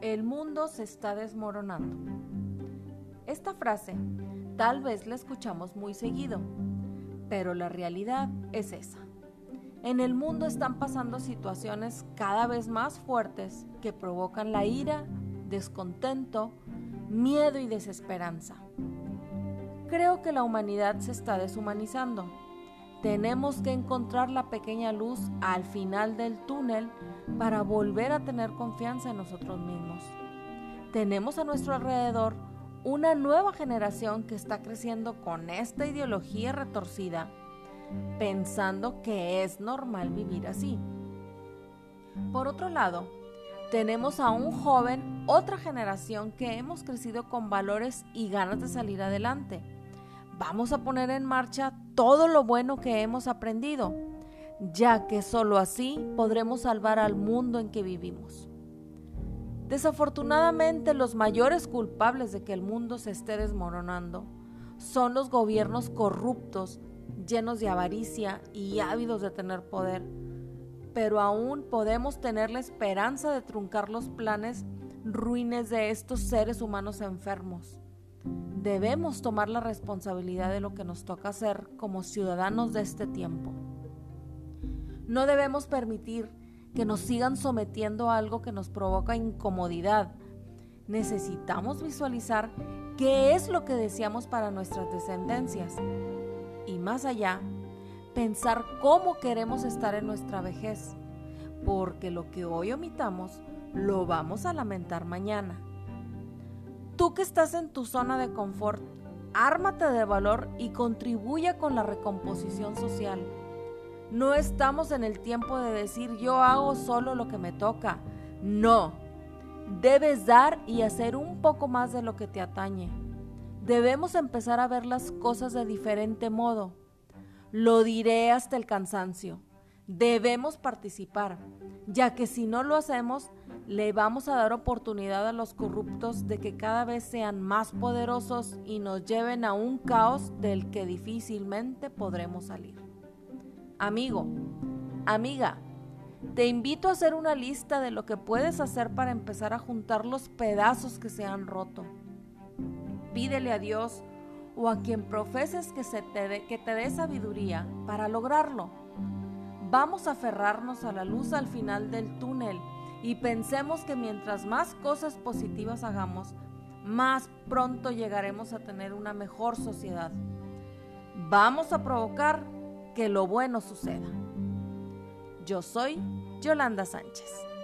El mundo se está desmoronando. Esta frase tal vez la escuchamos muy seguido, pero la realidad es esa. En el mundo están pasando situaciones cada vez más fuertes que provocan la ira, descontento, miedo y desesperanza. Creo que la humanidad se está deshumanizando. Tenemos que encontrar la pequeña luz al final del túnel para volver a tener confianza en nosotros mismos. Tenemos a nuestro alrededor una nueva generación que está creciendo con esta ideología retorcida, pensando que es normal vivir así. Por otro lado, tenemos a un joven, otra generación que hemos crecido con valores y ganas de salir adelante. Vamos a poner en marcha todo lo bueno que hemos aprendido, ya que solo así podremos salvar al mundo en que vivimos. Desafortunadamente los mayores culpables de que el mundo se esté desmoronando son los gobiernos corruptos, llenos de avaricia y ávidos de tener poder pero aún podemos tener la esperanza de truncar los planes ruines de estos seres humanos enfermos. Debemos tomar la responsabilidad de lo que nos toca hacer como ciudadanos de este tiempo. No debemos permitir que nos sigan sometiendo a algo que nos provoca incomodidad. Necesitamos visualizar qué es lo que deseamos para nuestras descendencias. Y más allá, pensar cómo queremos estar en nuestra vejez, porque lo que hoy omitamos lo vamos a lamentar mañana. Tú que estás en tu zona de confort, ármate de valor y contribuya con la recomposición social. No estamos en el tiempo de decir yo hago solo lo que me toca. No, debes dar y hacer un poco más de lo que te atañe. Debemos empezar a ver las cosas de diferente modo lo diré hasta el cansancio. Debemos participar, ya que si no lo hacemos, le vamos a dar oportunidad a los corruptos de que cada vez sean más poderosos y nos lleven a un caos del que difícilmente podremos salir. Amigo, amiga, te invito a hacer una lista de lo que puedes hacer para empezar a juntar los pedazos que se han roto. Pídele a Dios o a quien profeses que, se te que te dé sabiduría para lograrlo. Vamos a aferrarnos a la luz al final del túnel y pensemos que mientras más cosas positivas hagamos, más pronto llegaremos a tener una mejor sociedad. Vamos a provocar que lo bueno suceda. Yo soy Yolanda Sánchez.